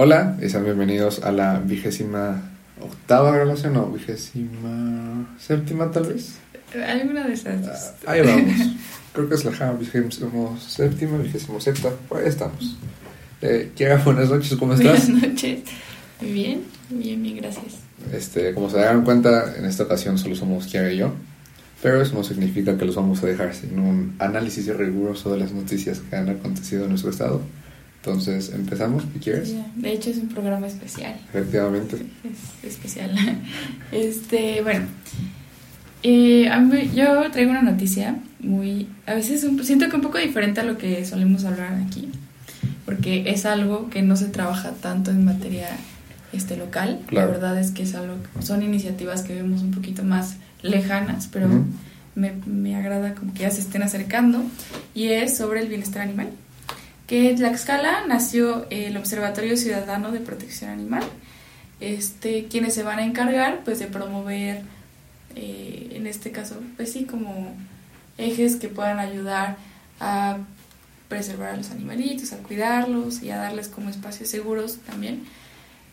Hola y sean bienvenidos a la vigésima octava grabación o vigésima séptima tal vez. Alguna de esas. Ah, ahí vamos. Creo que es la ja, vigésima séptima, vigésima sexta, por ahí estamos. Eh, Kiara, buenas noches, ¿cómo estás? Buenas noches. Bien, bien, bien, gracias. Este, como se darán cuenta, en esta ocasión solo somos Kiara y yo, pero eso no significa que los vamos a dejar sin un análisis riguroso de las noticias que han acontecido en nuestro estado. Entonces, ¿empezamos? ¿Qué quieres? De hecho, es un programa especial. Efectivamente. Es especial. Este, bueno. eh, yo traigo una noticia muy. A veces un- siento que un poco diferente a lo que solemos hablar aquí. Porque es algo que no se trabaja tanto en materia este, local. Claro. La verdad es que es algo. Son iniciativas que vemos un poquito más lejanas, pero me, me agrada como que ya se estén acercando. Y es sobre el bienestar animal. Que en Tlaxcala nació el Observatorio Ciudadano de Protección Animal este, quienes se van a encargar pues de promover eh, en este caso pues sí como ejes que puedan ayudar a preservar a los animalitos, a cuidarlos y a darles como espacios seguros también.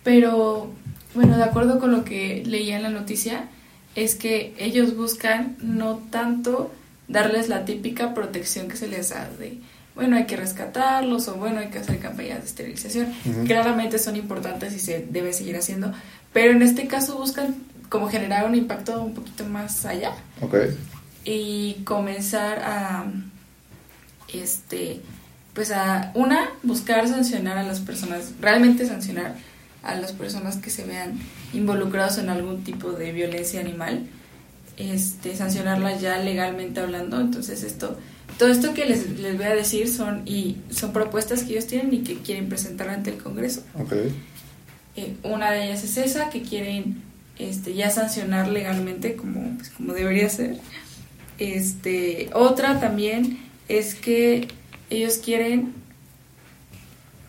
Pero bueno, de acuerdo con lo que leía en la noticia, es que ellos buscan no tanto darles la típica protección que se les da bueno, hay que rescatarlos o bueno, hay que hacer campañas de esterilización. Claramente son importantes y se debe seguir haciendo, pero en este caso buscan como generar un impacto un poquito más allá Ok. y comenzar a este pues a una buscar sancionar a las personas realmente sancionar a las personas que se vean involucrados en algún tipo de violencia animal este sancionarlas ya legalmente hablando entonces esto todo esto que les, les voy a decir son y son propuestas que ellos tienen y que quieren presentar ante el Congreso Ok. eh, una de ellas es esa, que quieren este, ya sancionar legalmente como, pues, como debería ser. Este, otra también es que ellos quieren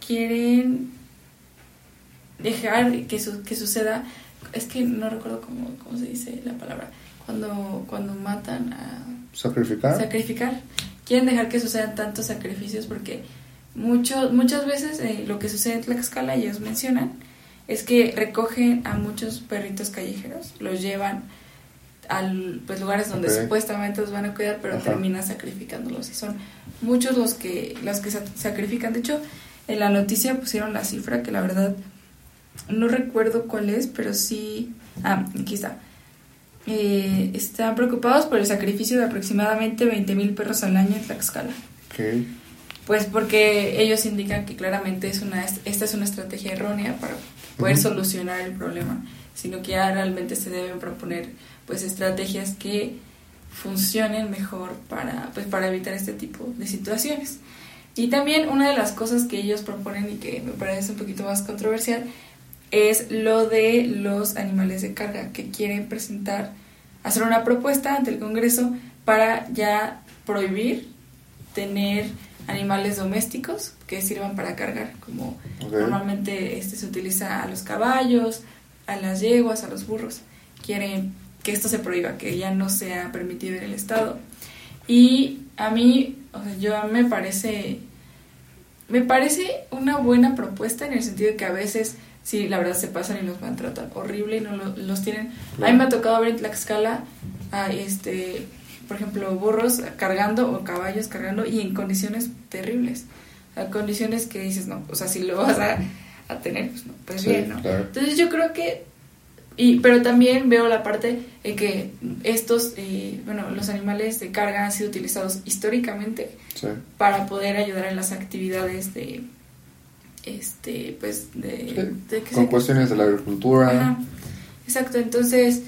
quieren dejar que, su- que suceda, es que no recuerdo cómo, cómo se dice la palabra, cuando, cuando matan a ¿Sacrificar? sacrificar. Quieren dejar que sucedan tantos sacrificios porque mucho, muchas veces eh, lo que sucede en Tlaxcala, ellos mencionan, es que recogen a muchos perritos callejeros, los llevan a pues, lugares donde supuestamente los van a cuidar, pero Ajá. terminan sacrificándolos. Y son muchos los que, los que sa- sacrifican. De hecho, en la noticia pusieron la cifra que la verdad no recuerdo cuál es, pero sí... Ah, aquí está. Eh, están preocupados por el sacrificio de aproximadamente 20.000 perros al año en Tlaxcala. Ok. Pues porque ellos indican que claramente es una, esta es una estrategia errónea para poder Ujú. solucionar el problema, sino que ya realmente se deben proponer pues estrategias que funcionen mejor para, pues, para evitar este tipo de situaciones. Y también una de las cosas que ellos proponen y que me parece un poquito más controversial es lo de los animales de carga, que quieren presentar, hacer una propuesta ante el Congreso para ya prohibir tener animales domésticos que sirvan para cargar, como normalmente este se utiliza a los caballos, a las yeguas, a los burros. Quieren que esto se prohíba, que ya no sea permitido en el Estado. Y a mí, o sea, yo me parece, me parece una buena propuesta en el sentido de que a veces, sí, la verdad se pasan y los maltratan horrible y no lo- los tienen. A mí me ha tocado ver en Tlaxcala, a este, por ejemplo, burros cargando o caballos cargando y en condiciones terribles. Sea, condiciones que dices, no, o sea, si lo vas a, a tener, pues no, pues Sí, bien, ¿no? claro. Entonces yo creo que, y, pero también veo la parte en que estos, eh, bueno, los animales de carga han sido utilizados históricamente Sí. para poder ayudar en las actividades de, este, pues, de... de que Con se- cuestiones de la agricultura. Ajá, exacto, entonces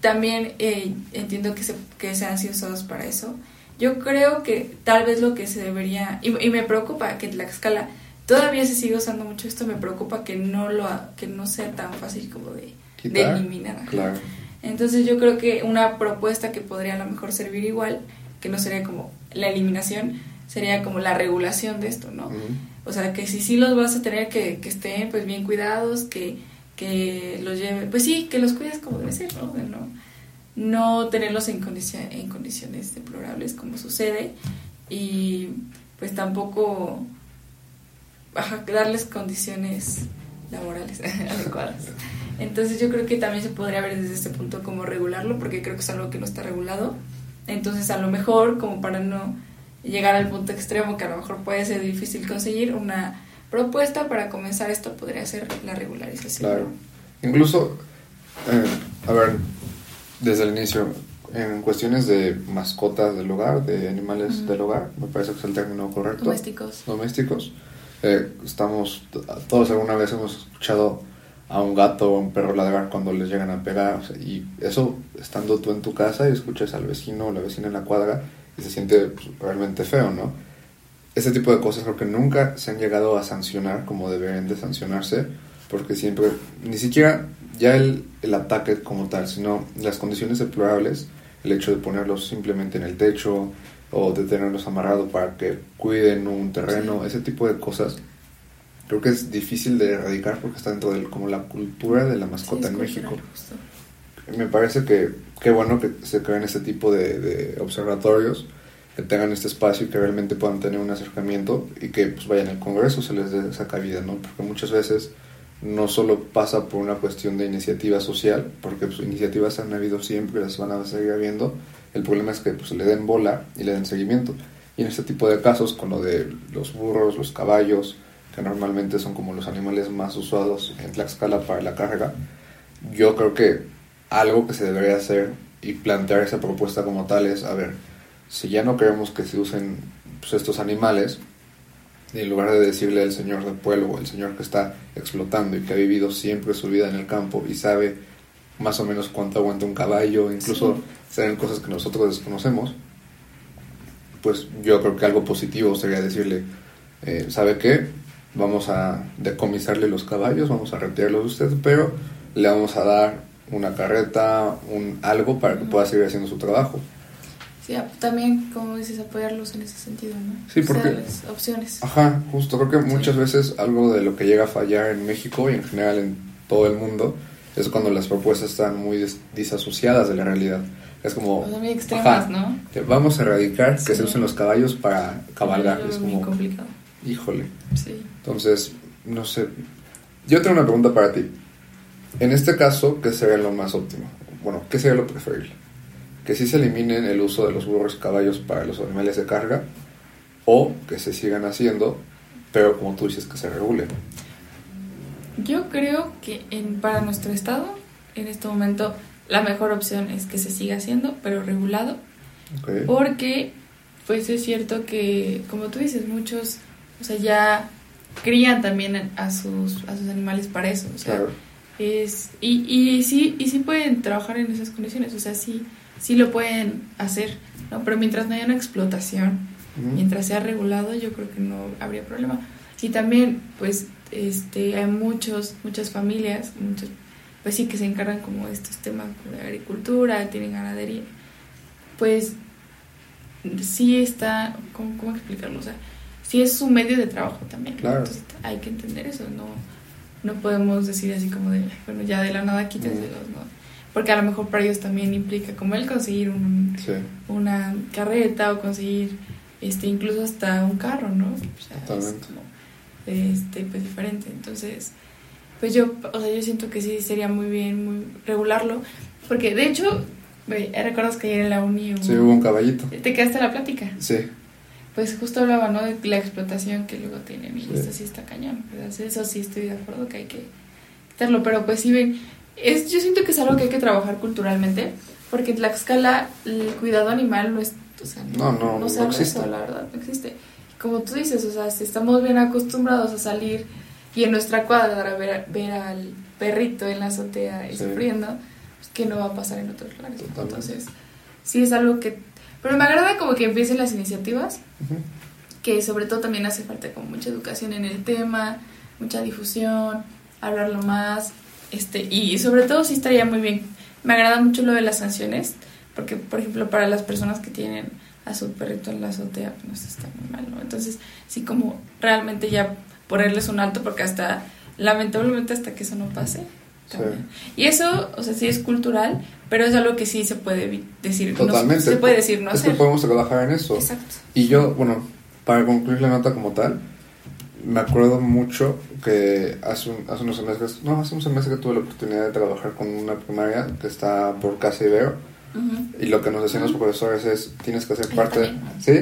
también eh, entiendo que, se, que sean sido usados para eso. Yo creo que tal vez lo que se debería, y, y me preocupa que Tlaxcala todavía se sigue usando mucho esto, me preocupa que no lo que no sea tan fácil como de, eliminar. Claro. Entonces yo creo que una propuesta que podría a lo mejor servir igual, que no sería como la eliminación, sería como la regulación de esto, ¿no? O sea, que si sí los vas a tener que, que estén pues bien cuidados, que, que los lleven, pues sí, que los cuides como debe ser, ¿no? De no, no tenerlos en, condicio- en condiciones deplorables como sucede y pues tampoco darles condiciones laborales adecuadas. Entonces yo creo que también se podría ver desde este punto como regularlo, porque creo que es algo que no está regulado. Entonces a lo mejor, como para no llegar al punto extremo que a lo mejor puede ser difícil conseguir, una propuesta para comenzar esto podría ser la regularización. Claro. Incluso, eh, a ver, desde el inicio, en cuestiones de mascotas del hogar, de animales del hogar, me parece que es el término correcto. Domésticos. Domésticos. Eh, estamos, todos alguna vez hemos escuchado a un gato o un perro ladrar cuando les llegan a pegar. y eso, estando tú en tu casa y escuchas al vecino o la vecina en la cuadra, se siente pues, realmente feo, ¿no? Ese tipo de cosas creo que nunca se han llegado a sancionar como deberían de sancionarse, porque siempre, ni siquiera ya el, el ataque como tal, sino las condiciones deplorables, el hecho de ponerlos simplemente en el techo o de tenerlos amarrados para que cuiden un terreno, ese tipo de cosas, creo que es difícil de erradicar porque está dentro de como la cultura de la mascota en México. Me parece que qué bueno que se creen este tipo de, observatorios, que tengan este espacio y que realmente puedan tener un acercamiento y que pues vayan al Congreso, se les dé esa cabida, ¿no? Porque muchas veces no solo pasa por una cuestión de iniciativa social, porque pues, iniciativas han habido siempre, las van a seguir habiendo, el problema es que pues, le den bola y le den seguimiento. Y en este tipo de casos, con lo de los burros, los caballos, que normalmente son como los animales más usados en Tlaxcala para la carga, yo creo que algo que se debería hacer y plantear esa propuesta como tal es, a ver, si ya no queremos que se usen pues, estos animales, en lugar de decirle al señor del pueblo o el señor que está explotando y que ha vivido siempre su vida en el campo y sabe más o menos cuánto aguanta un caballo, incluso saben cosas que nosotros desconocemos, pues yo creo que algo positivo sería decirle, eh, ¿sabe qué? Vamos a decomisarle los caballos, vamos a retirarlos de usted, pero le vamos a dar una carreta, un algo para que pueda seguir haciendo su trabajo. Sí, también, como dices, apoyarlos en ese sentido, ¿no? Sí, porque... opciones. Ajá, justo, creo que muchas veces algo de lo que llega a fallar en México y en general en todo el mundo es cuando las propuestas están muy disasociadas de la realidad. Es como... Pues muy extremas, ¿no? vamos a erradicar que se usen los caballos para cabalgar. Es, como... Muy complicado. Híjole. Sí. Entonces, no sé. Yo tengo una pregunta para ti. En este caso, ¿qué sería lo más óptimo? Bueno, ¿qué sería lo preferible? Que sí se eliminen el uso de los burros caballos para los animales de carga o que se sigan haciendo, pero como tú dices, que se regulen. Yo creo que en, para nuestro estado, en este momento, la mejor opción es que se siga haciendo, pero regulado. Porque, pues es cierto que, como tú dices, muchos, o sea, ya crían también a sus, a sus animales para eso. O sea, es, y, y, sí, y sí pueden trabajar en esas condiciones, o sea, sí, sí lo pueden hacer, ¿no? Pero mientras no haya una explotación, mientras sea regulado, yo creo que no habría problema. Y también, pues, este, hay muchos, muchas familias, muchos, pues sí, que se encargan como de estos temas de agricultura, tienen ganadería, pues sí está, ¿cómo, cómo explicarlo? O sea, sí es su medio de trabajo también. Claro. Entonces hay que entender eso, no, no podemos decir así como de, bueno, ya de la nada quítense los, ¿no? Porque a lo mejor para ellos también implica como el conseguir un, una carreta o conseguir este incluso hasta un carro, ¿no? Totalmente este, pues diferente. Entonces, pues yo, o sea, yo siento que sí sería muy bien muy regularlo, porque de hecho, ¿recuerdas que ayer en la uni sí, hubo un caballito? ¿Te quedaste la plática? Sí. Pues justo hablaba, ¿no? De la explotación que luego tienen y esto sí está cañón, Eso sí estoy de acuerdo que hay que quitarlo, pero pues sí ven, es, yo siento que es algo que hay que trabajar culturalmente, porque en Tlaxcala el cuidado animal no es, o sea, no, no, no, existe. la verdad, no existe como tú dices, o sea, si estamos bien acostumbrados a salir y en nuestra cuadra ver, ver al perrito en la azotea y sufriendo, pues que no va a pasar en otros lugares. Entonces, sí es algo que... Pero me agrada como que empiecen las iniciativas, que sobre todo también hace falta como mucha educación en el tema, mucha difusión, hablarlo más, este y sobre todo sí estaría muy bien. Me agrada mucho lo de las sanciones, porque por ejemplo para las personas que tienen a su perrito en la azotea, pues está muy mal, ¿no? Entonces, sí como realmente ya ponerles un alto porque hasta, lamentablemente hasta que eso no pase. Y eso, o sea, sí es cultural, pero es algo que sí se puede decir. Totalmente. se puede decir, no es que podemos trabajar en eso. Exacto. Y yo, bueno, para concluir la nota como tal, me acuerdo mucho que hace, hace unos meses, no, hace unos meses que tuve la oportunidad de trabajar con una primaria que está por Casa Ibero. Y lo que nos decían los profesores es, tienes que ser parte, ¿sí?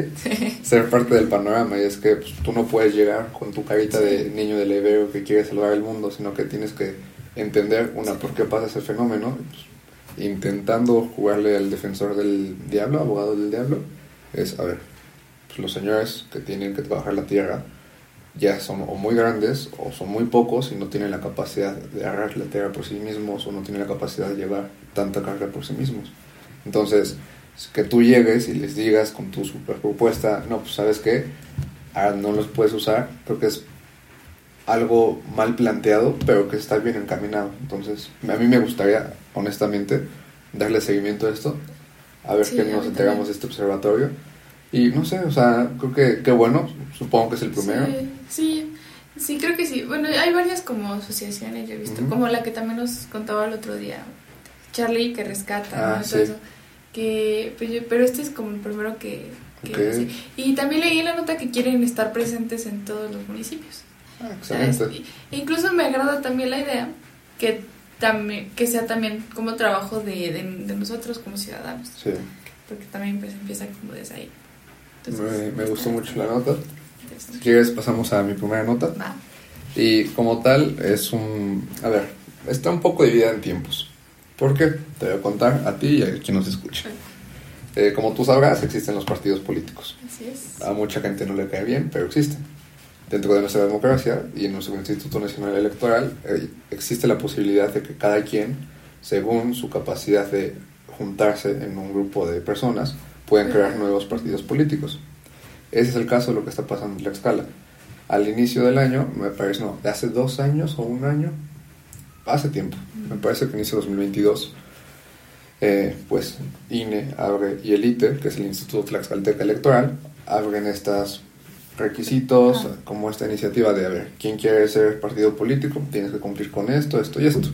Ser parte del panorama. Y es que pues, tú no puedes llegar con tu carita de niño del Ibero que quiere salvar el mundo, sino que tienes que entender, una, por qué pasa ese fenómeno. Pues, intentando jugarle al defensor del diablo, abogado del diablo, es, a ver, pues, los señores que tienen que trabajar la tierra, ya son o muy grandes o son muy pocos y no tienen la capacidad de agarrar la tierra por sí mismos o no tienen la capacidad de llevar tanta carga por sí mismos. Entonces, que tú llegues y les digas con tu super propuesta, no, pues sabes qué, ahora no los puedes usar, creo que es algo mal planteado, pero que está bien encaminado. Entonces, a mí me gustaría, honestamente, darle seguimiento a esto, a ver qué nos entregamos de este observatorio y no sé, o sea, creo que qué bueno, supongo que es el primero. Sí, sí, creo que sí. Bueno, hay varias como asociaciones, yo he visto, como la que también nos contaba el otro día, Charlie que rescata, ah, Todo eso. Que, pues, pero este es como el primero que... Y también leí en la nota que quieren estar presentes en todos los municipios. Ah, excelente. incluso me agrada también la idea que también que sea también como trabajo de, de, nosotros como ciudadanos. Sí. Porque también pues, empieza como desde ahí me, gustó mucho la nota. Si quieres, pasamos a mi primera nota. Y como tal, es un. A ver, está un poco dividida en tiempos. ¿Por qué? Te voy a contar a ti y a quien nos escucha. Eh, como tú sabrás, existen los partidos políticos. Así es. A mucha gente no le cae bien, pero existen. Dentro de nuestra democracia y en nuestro Instituto Nacional Electoral eh, existe la posibilidad de que cada quien, según su capacidad de juntarse en un grupo de personas, pueden crear nuevos partidos políticos. Ese es el caso de lo que está pasando en la escala. Al inicio del año, me parece, no, de hace dos años o un año, hace tiempo, me parece que inicio 2022, eh, pues INE abre y el ITE, que es el Instituto Tlaxcalteca Electoral, abren estos requisitos, como esta iniciativa de, a ver, ¿quién quiere ser partido político? Tienes que cumplir con esto, esto y esto.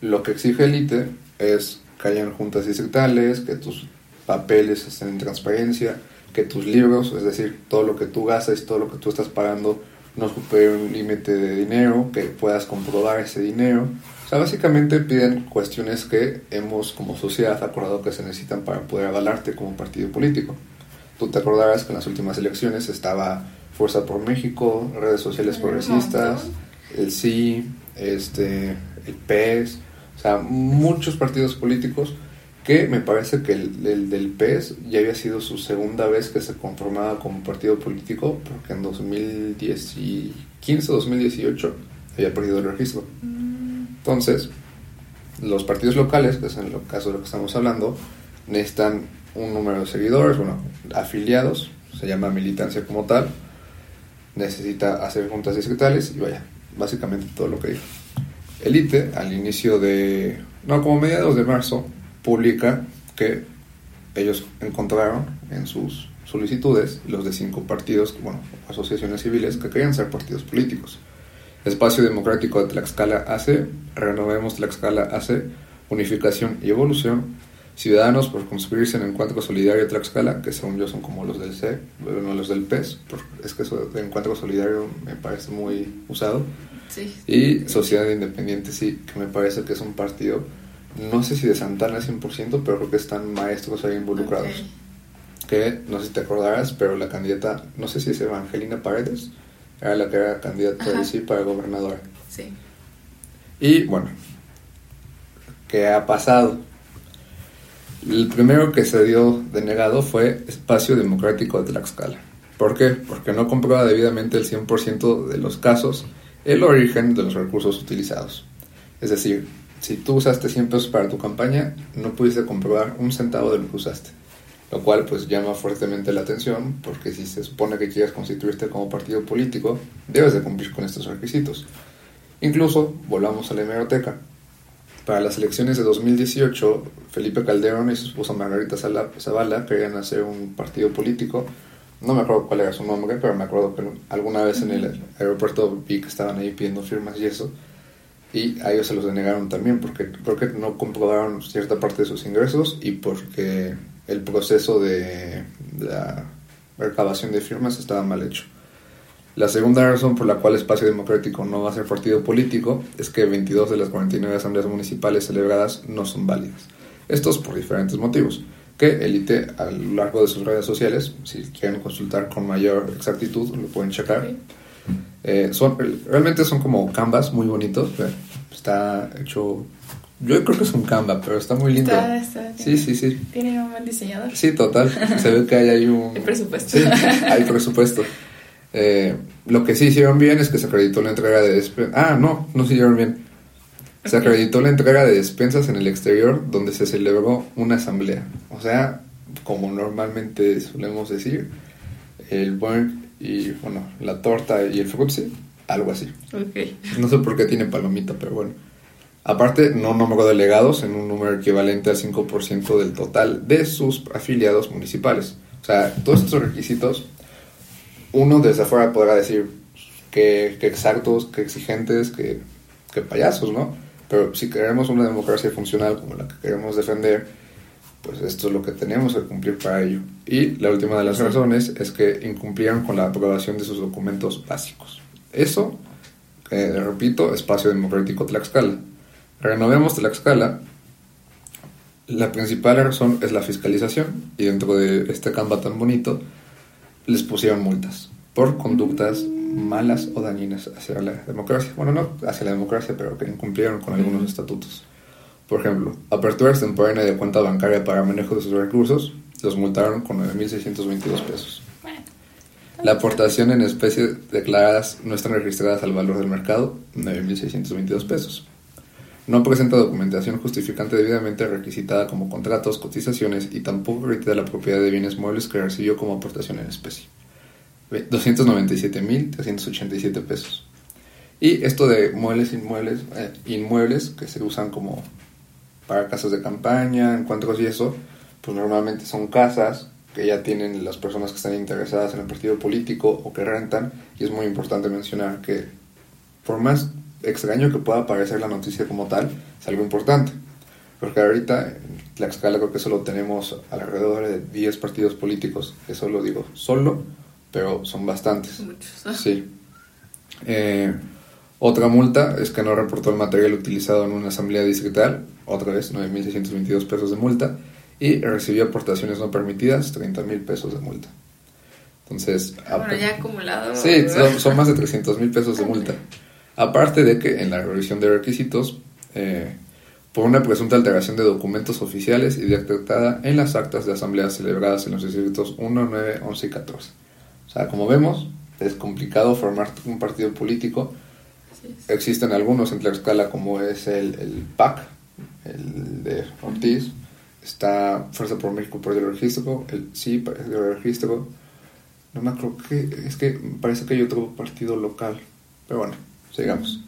Lo que exige el ITE es que hayan juntas distritales, que tus papeles estén en transparencia, que tus libros, es decir, todo lo que tú gastas, todo lo que tú estás pagando, no supere un límite de dinero, que puedas comprobar ese dinero. O sea, básicamente piden cuestiones que hemos como sociedad acordado que se necesitan para poder avalarte como partido político. Tú te acordarás que en las últimas elecciones estaba Fuerza por México, redes sociales progresistas, el sí, este, el PES, o sea, muchos partidos políticos que me parece que el, del PES ya había sido su segunda vez que se conformaba como partido político, porque en 2015 o 2018 había perdido el registro. Entonces, los partidos locales, que es en el caso de lo que estamos hablando, necesitan un número de seguidores, bueno, afiliados, se llama militancia como tal, necesita hacer juntas distritales y vaya, básicamente todo lo que dijo. El ITE, al inicio de, no, como mediados de marzo, publica que ellos encontraron en sus solicitudes los de cinco partidos, bueno, asociaciones civiles que querían ser partidos políticos. Espacio Democrático de Tlaxcala AC, Renovemos Tlaxcala AC, Unificación y Evolución, Ciudadanos por construirse en Encuentro Solidario Tlaxcala, que según yo son como los del C, no los del PES, es que eso de Encuentro Solidario me parece muy usado. Y Sociedad Independiente, sí, que me parece que es un partido no sé si de Santana 100%, pero creo que están maestros ahí involucrados. Que no sé si te acordarás, pero la candidata, no sé si es Evangelina Paredes, era la que era candidata de sí para gobernadora. Sí. Y bueno, ¿qué ha pasado? El primero que se dio denegado fue Espacio Democrático de Tlaxcala. ¿Por qué? Porque no comprueba debidamente el 100% de los casos el origen de los recursos utilizados. Es decir, si tú usaste 100 pesos para tu campaña, no pudiste comprobar un centavo de lo que usaste. Lo cual pues llama fuertemente la atención porque si se supone que quieres constituirte como partido político, debes de cumplir con estos requisitos. Incluso, volvamos a la hemeroteca. Para las elecciones de 2018, Felipe Calderón y su esposa Margarita Zavala querían hacer un partido político. No me acuerdo cuál era su nombre, pero me acuerdo que alguna vez en el aeropuerto vi que estaban ahí pidiendo firmas y eso y a ellos se los denegaron también porque porque no comprobaron cierta parte de sus ingresos y porque el proceso de la recabación de firmas estaba mal hecho. La segunda razón por la cual Espacio Democrático no va a ser partido político es que 22 de las 49 asambleas municipales celebradas no son válidas. Estos por diferentes motivos, que Elite a lo largo de sus redes sociales, si quieren consultar con mayor exactitud, lo pueden checar. Eh, son, realmente son como canvas muy bonitos. Está hecho yo creo que es un Canva, pero está muy lindo. Está, está, sí, sí, sí. Tiene un buen diseñador. Sí, total. Se ve que hay un... El presupuesto. Sí, hay presupuesto. Eh, lo que sí hicieron bien es que se acreditó la entrega de despensas. Ah, no, no se hicieron bien. Se acreditó la entrega de despensas en el exterior donde se celebró una asamblea. O sea, como normalmente solemos decir, el buen y, bueno, la torta y el frutzi, algo así. Okay. No sé por qué tiene palomita, pero bueno. Aparte, no nombró delegados en un número equivalente al 5% del total de sus afiliados municipales. O sea, todos estos requisitos, uno desde afuera podrá decir que, exactos, que exigentes, que, que payasos, ¿no? Pero si queremos una democracia funcional como la que queremos defender, pues esto es lo que tenemos que cumplir para ello. Y la última de las razones es que incumplieron con la aprobación de sus documentos básicos. Eso, eh, repito, espacio democrático Tlaxcala renovemos Tlaxcala, la principal razón es la fiscalización y dentro de este Canva tan bonito les pusieron multas por conductas malas o dañinas hacia la democracia. Bueno, no hacia la democracia, pero que incumplieron con algunos estatutos. Por ejemplo, apertura extemporánea de cuenta bancaria para manejo de sus recursos, los multaron con 9.622 pesos. La aportación en especies declaradas no están registradas al valor del mercado, 9.622 pesos. No presenta documentación justificante debidamente requisitada como contratos, cotizaciones y tampoco acredita la propiedad de bienes muebles que recibió como aportación en especie. 297.387 pesos. Y esto de muebles inmuebles, eh, inmuebles que se usan como para casas de campaña, encuentros y eso, pues normalmente son casas que ya tienen las personas que están interesadas en el partido político o que rentan. Y es muy importante mencionar que por más extraño que pueda parecer la noticia como tal, es algo importante. Porque ahorita en Tlaxcala creo que solo tenemos alrededor de 10 partidos políticos, eso lo digo solo, pero son bastantes. Muchos. Sí. Eh, otra multa es que no reportó el material utilizado en una asamblea distrital, otra vez 9.622 pesos de multa, y recibió aportaciones no permitidas, 30.000 pesos de multa. Entonces... Bueno, ya acumulado. Sí, son, son más de 300.000 pesos de multa. Aparte de que en la revisión de requisitos, eh, por una presunta alteración de documentos oficiales y detectada en las actas de asambleas celebradas en los distritos 1, 9, 11 y 14. O sea, como vemos, es complicado formar un partido político. Existen algunos en Tlaxcala como es el, el PAC, el de Ortiz, está Fuerza por México por el registro, el sí, el registro. No me acuerdo que, es que parece que hay otro partido local, pero bueno, sigamos.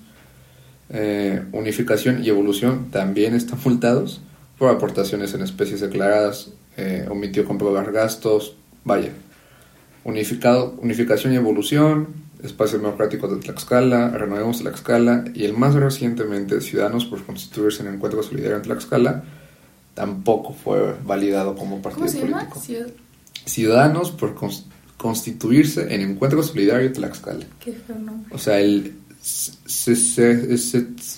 Eh, unificación y evolución también están multados por aportaciones en especies declaradas, eh, omitió comprobar gastos, vaya. Unificado, unificación y evolución, Espacio Democrático de Tlaxcala, Renovemos Tlaxcala y el más recientemente Ciudadanos por constituirse en Encuentro Solidario en Tlaxcala tampoco fue validado como partido político. Ciudadanos por constituirse en Encuentro Solidario Tlaxcala. Qué O sea, el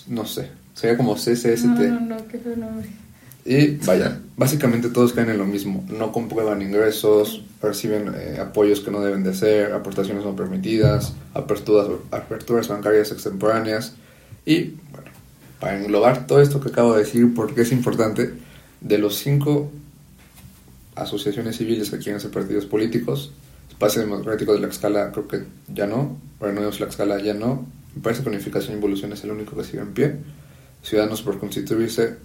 no sé, sería como CCST. No, no, no, qué nombre. Y vaya, básicamente todos caen en lo mismo. No comprueban ingresos, reciben eh, apoyos que no deben de ser, aportaciones no permitidas, aperturas, aperturas bancarias extemporáneas. Y bueno, para englobar todo esto que acabo de decir, porque es importante, de los cinco asociaciones civiles que quieren ser partidos políticos, Espacio Democrático de la Escala creo que ya no, Renuevos la Escala ya no, me parece que Unificación y Evolución es el único que sigue en pie. Ciudadanos por constituirse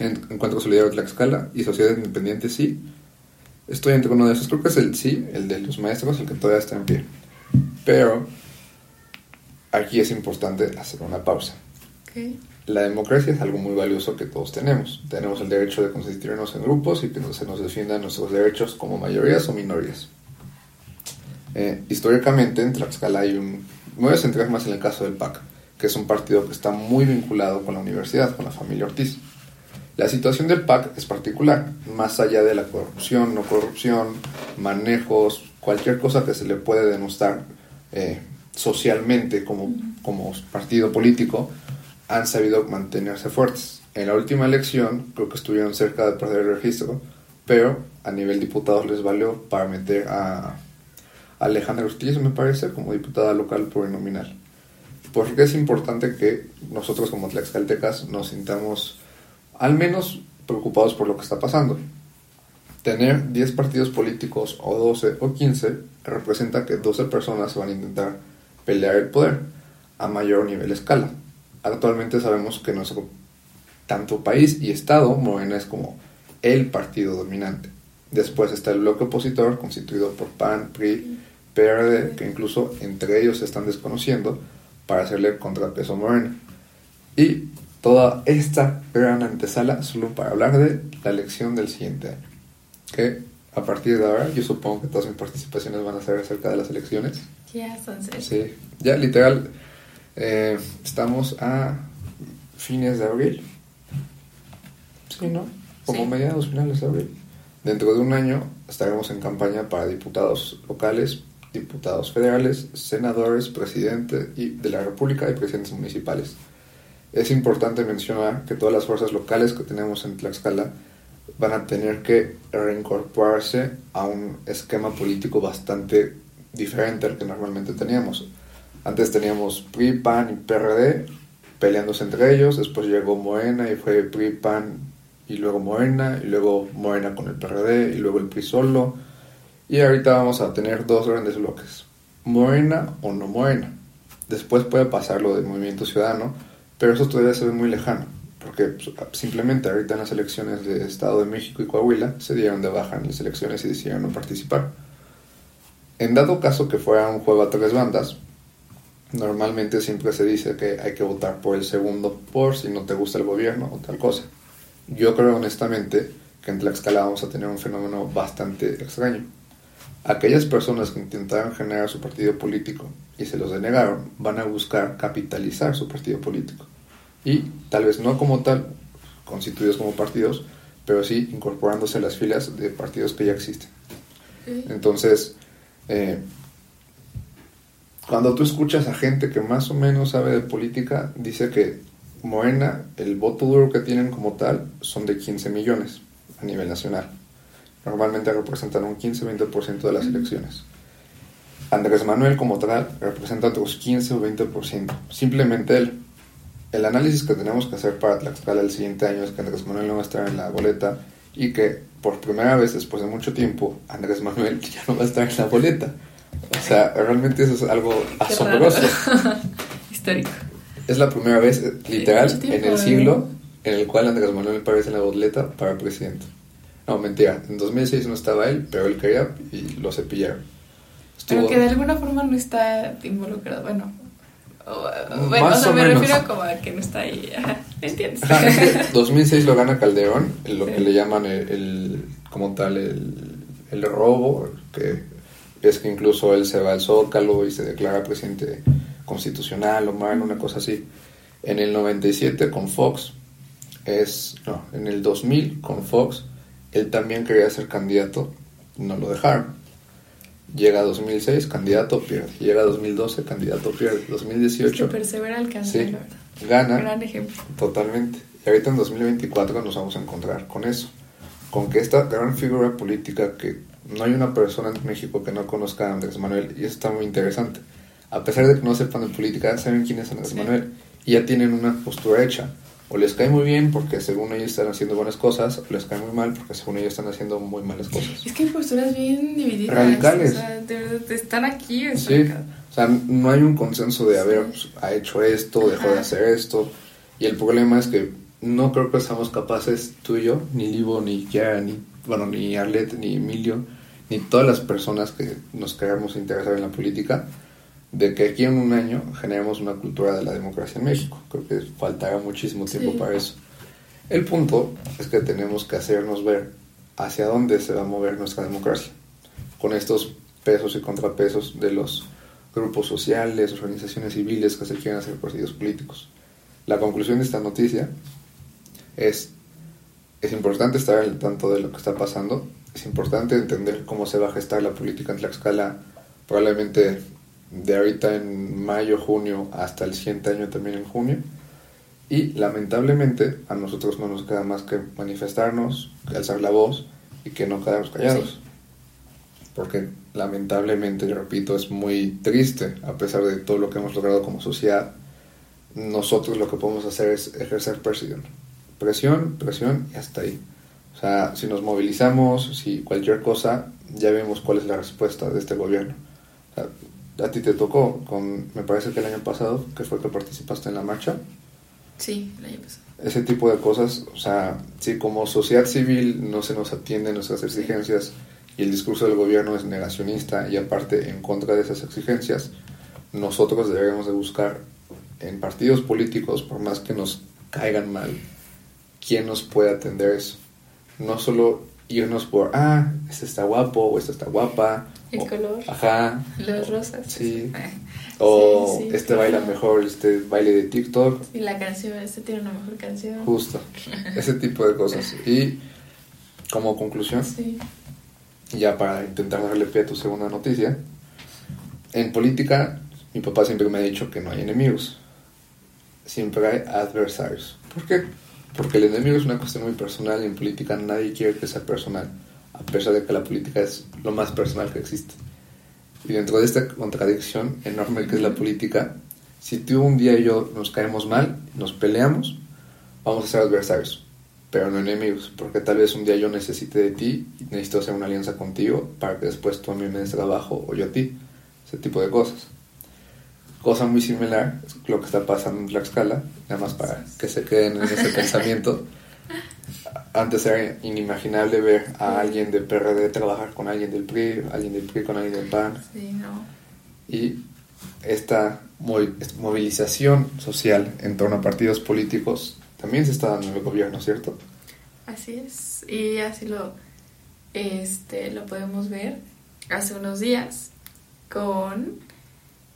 en Encuentro Solidario de Tlaxcala y Sociedad Independiente sí. Estoy entre uno de esos. Creo que es el sí, el de los maestros, el que todavía está en pie. Pero aquí es importante hacer una pausa. La democracia es algo muy valioso que todos tenemos. Tenemos el derecho de constituirnos en grupos y que se nos defiendan nuestros derechos como mayorías o minorías. Eh, históricamente en Tlaxcala hay un me voy a centrar más en el caso del PAC, que es un partido que está muy vinculado con la universidad, con la familia Ortiz. La situación del PAC es particular, más allá de la corrupción, no corrupción, manejos, cualquier cosa que se le puede denostar eh, socialmente como, como partido político, han sabido mantenerse fuertes. En la última elección creo que estuvieron cerca de perder el registro, pero a nivel diputados les valió para meter a Alejandra Ortiz, me parece, como diputada local por nominal. Porque es importante que nosotros como tlaxcaltecas nos sintamos al menos preocupados por lo que está pasando. Tener 10 partidos políticos o 12 o 15 representa que 12 personas van a intentar pelear el poder a mayor nivel escala. Actualmente sabemos que nuestro tanto país y Estado, Morena es como el partido dominante. Después está el bloque opositor constituido por PAN, PRI, PRD, que incluso entre ellos se están desconociendo para hacerle contrapeso a Morena. Y toda esta gran antesala solo para hablar de la elección del siguiente año. Que a partir de ahora yo supongo que todas mis participaciones van a ser acerca de las elecciones. Ya son Sí, ya literal eh, estamos a fines de abril. Sí, ¿no? Como mediados, finales de abril. Dentro de un año estaremos en campaña para diputados locales, diputados federales, senadores, presidente de la República y presidentes municipales. Es importante mencionar que todas las fuerzas locales que tenemos en Tlaxcala van a tener que reincorporarse a un esquema político bastante diferente al que normalmente teníamos. Antes teníamos PRI, PAN y PRD peleándose entre ellos, después llegó Morena y fue PRI, PAN y luego Morena, y luego Morena con el PRD y luego el PRI solo. Y ahorita vamos a tener dos grandes bloques, Morena o no Morena. Después puede pasar lo del movimiento ciudadano, pero eso todavía se ve muy lejano, porque simplemente ahorita en las elecciones de Estado de México y Coahuila se dieron de baja en las elecciones y decidieron no participar. En dado caso que fuera un juego a tres bandas, normalmente siempre se dice que hay que votar por el segundo por si no te gusta el gobierno o tal cosa. Yo creo honestamente que en Tlaxcala vamos a tener un fenómeno bastante extraño. Aquellas personas que intentaron generar su partido político y se los denegaron van a buscar capitalizar su partido político. Y tal vez no como tal, constituidos como partidos, pero sí incorporándose a las filas de partidos que ya existen. Entonces, eh, cuando tú escuchas a gente que más o menos sabe de política, dice que Morena, el voto duro que tienen como tal, son de 15 millones a nivel nacional. Normalmente representan un 15-20% de las elecciones. Andrés Manuel como tal representa otros 15 o 20%. Simplemente él. El análisis que tenemos que hacer para Tlaxcala el siguiente año es que Andrés Manuel no va a estar en la boleta y que por primera vez después de mucho tiempo Andrés Manuel ya no va a estar en la boleta. O sea, realmente eso es algo asombroso. Histórico. Es la primera vez, eh, literal, en el siglo en el cual Andrés Manuel aparece en la boleta para presidente. No, mentira. En 2006 no estaba él, pero él quería y lo cepillaron. Pero que de alguna forma no está involucrado. Bueno, bueno, o sea, me refiero como a que no está ahí. ¿Me entiendes? 2006 lo gana Calderón, lo que le llaman el, como tal el, el robo, que es que incluso él se va al Zócalo y se declara presidente constitucional o mal, una cosa así. En el 97 con Fox, es, no, en el 2000 con Fox, él también quería ser candidato, no lo dejaron. Llega 2006, candidato pierde. Llega 2012, candidato pierde. 2018. Es persevera el sí, Gana. Gran ejemplo. Totalmente. Y ahorita en 2024 nos vamos a encontrar con eso. Con que esta gran figura política que no hay una persona en México que no conozca a Andrés Manuel y eso está muy interesante. A pesar de que no sepan de política, saben quién es Andrés Manuel y ya tienen una postura hecha. O les cae muy bien porque según ellos están haciendo buenas cosas, o les cae muy mal porque según ellos están haciendo muy malas cosas. Es que hay posturas bien divididas. Radicales. O sea, de verdad, están aquí. Sí. O sea, no hay un consenso de haber ha hecho esto, dejó de hacer esto. Y el problema es que no creo que seamos capaces, tú y yo, ni Livo, ni Kiara, ni, bueno, ni Arlette, ni Emilio, ni todas las personas que nos queremos interesar en la política, de que aquí en un año generemos una cultura de la democracia en México. Creo que faltará muchísimo tiempo para eso. El punto es que tenemos que hacernos ver hacia dónde se va a mover nuestra democracia, con estos pesos y contrapesos de los grupos sociales, organizaciones civiles que se quieren hacer partidos políticos. La conclusión de esta noticia es, es importante estar al tanto de lo que está pasando, es importante entender cómo se va a gestar la política en Tlaxcala probablemente de ahorita en mayo, junio, hasta el siguiente año también en junio. Y lamentablemente a nosotros no nos queda más que manifestarnos, que alzar la voz y que no quedarnos callados. Porque lamentablemente, repito, es muy triste, a pesar de todo lo que hemos logrado como sociedad, nosotros lo que podemos hacer es ejercer presión. Presión, presión y hasta ahí. O sea, si nos movilizamos, si cualquier cosa, ya vemos cuál es la respuesta de este gobierno. A ti te tocó, con, me parece que el año pasado, que fue que participaste en la marcha. Sí, el año pasado. Ese tipo de cosas, o sea, si como sociedad civil no se nos atienden nuestras exigencias y el discurso del gobierno es negacionista y aparte en contra de esas exigencias, nosotros debemos de buscar en partidos políticos, por más que nos caigan mal, quién nos puede atender eso. No solo irnos por, ah, este está guapo o esta está guapa. El color. Ajá. Los rosas. Sí. O este baila mejor, este baile de TikTok. Y la canción, este tiene una mejor canción. Justo. Ese tipo de cosas. Y como conclusión, sí. ya para intentar darle pie a tu segunda noticia, en política mi papá siempre me ha dicho que no hay enemigos siempre hay adversarios. ¿Por qué? Porque el enemigo es una cuestión muy personal y en política nadie quiere que sea personal, a pesar de que la política es lo más personal que existe. Y dentro de esta contradicción enorme que es la política, si tú un día y yo nos caemos mal, nos peleamos, vamos a ser adversarios, pero no enemigos, porque tal vez un día yo necesite de ti y necesito hacer una alianza contigo para que después tú a mí me des trabajo o yo a ti, ese tipo de cosas cosa muy similar es lo que está pasando en Tlaxcala, nada más para que se queden en ese pensamiento. Antes era inimaginable ver a alguien del PRD trabajar con alguien del PRI, alguien del PRI con alguien del PAN. Sí, no. Y esta movilización social en torno a partidos políticos también se está dando en el gobierno, ¿cierto? Así es, y así lo, este, lo podemos ver hace unos días con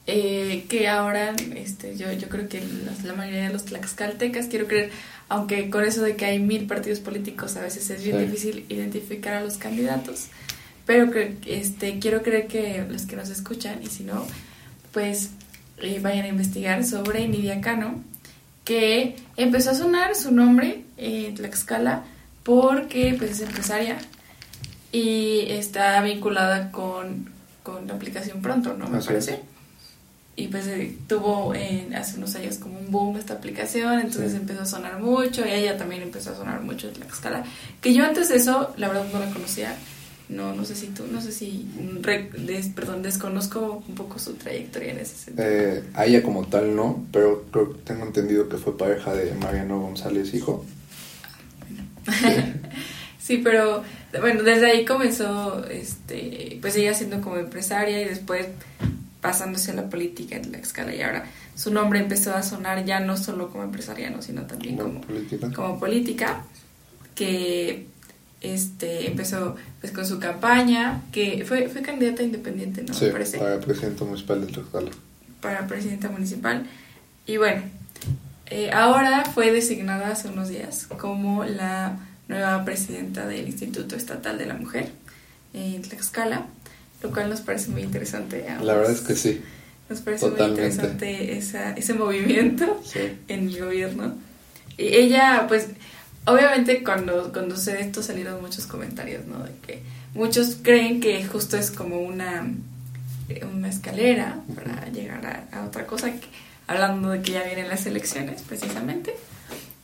eh, que ahora este, yo, yo creo que la, mayoría de los tlaxcaltecas, quiero creer, aunque con eso de que hay mil partidos políticos a veces es bien difícil identificar a los candidatos, pero que, este, quiero creer que los que nos escuchan, y si no, pues eh, vayan a investigar sobre Nidia Cano, que empezó a sonar su nombre en Tlaxcala porque pues, es empresaria y está vinculada con, con la aplicación Pronto, ¿no? Me parece y pues eh, tuvo hace unos años como un boom esta aplicación, entonces empezó a sonar mucho y ella también empezó a sonar mucho en escala que yo antes de eso la verdad no la conocía, no no sé si tú, no sé si, perdón, desconozco un poco su trayectoria en ese sentido. Eh, a ella como tal no, pero creo, tengo entendido que fue pareja de Mariano González, hijo. sí, pero bueno, desde ahí comenzó, este, pues ella siendo como empresaria y después pasándose a la política en la escala y ahora su nombre empezó a sonar ya no solo como empresariano, sino también como, como política, que este empezó pues con su campaña, que fue, fue candidata independiente, ¿no? Sí, para presidenta municipal de Tlaxcala. Para presidenta municipal. Y bueno, eh, ahora fue designada hace unos días como la nueva presidenta del Instituto Estatal de la Mujer en Tlaxcala lo cual nos parece muy interesante. La verdad es que sí. Nos parece muy interesante esa, ese movimiento en el gobierno. Y ella, pues, obviamente cuando, cuando se esto salieron muchos comentarios, ¿no? De que muchos creen que justo es como una, una escalera para llegar a, otra cosa, hablando de que ya vienen las elecciones, precisamente.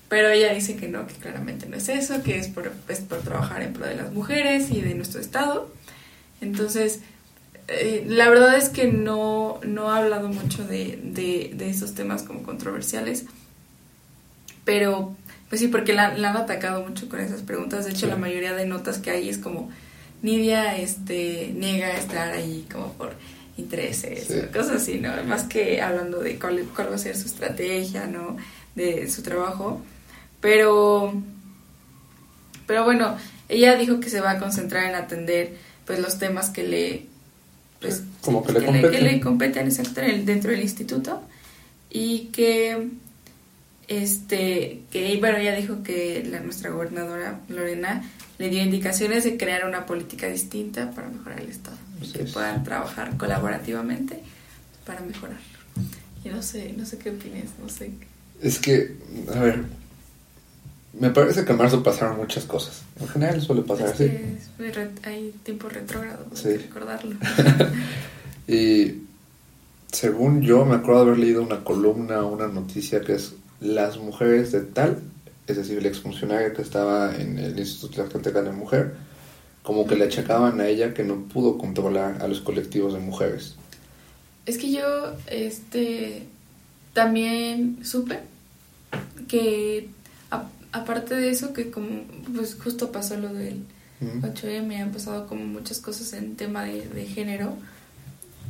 Pero ella dice que no, que claramente no es eso, que es por, es por trabajar en pro de las mujeres y de nuestro Estado entonces, eh, la verdad es que no, no ha hablado mucho de, de, esos temas como controversiales, pero pues sí, porque la, han atacado mucho con esas preguntas. De hecho, la mayoría de notas que hay es como Nidia este, niega estar ahí como por intereses, cosas así, ¿no? Más que hablando de cuál, cuál va a ser su estrategia, ¿no? De su trabajo. Pero, pero bueno, ella dijo que se va a concentrar en atender pues los temas que le pues, como que, le competen. que, le competen dentro del instituto y que este que bueno ella dijo que la nuestra gobernadora Lorena le dio indicaciones de crear una política distinta para mejorar el estado que puedan trabajar colaborativamente para mejorarlo. Y no sé, no sé qué opinas, no sé. Es que, a ver, me parece que en marzo pasaron muchas cosas. En general suele pasar así. hay tiempo retrógrado, sí. recordarlo. y según yo, me acuerdo de haber leído una columna o una noticia que es las mujeres de tal, es decir, el exfuncionario que estaba en el Instituto de la Mujer, como que le achacaban a ella que no pudo controlar a los colectivos de mujeres. Es que yo, este, también supe que aparte de eso, que como, pues justo pasó lo del 8M, han pasado como muchas cosas en tema de, género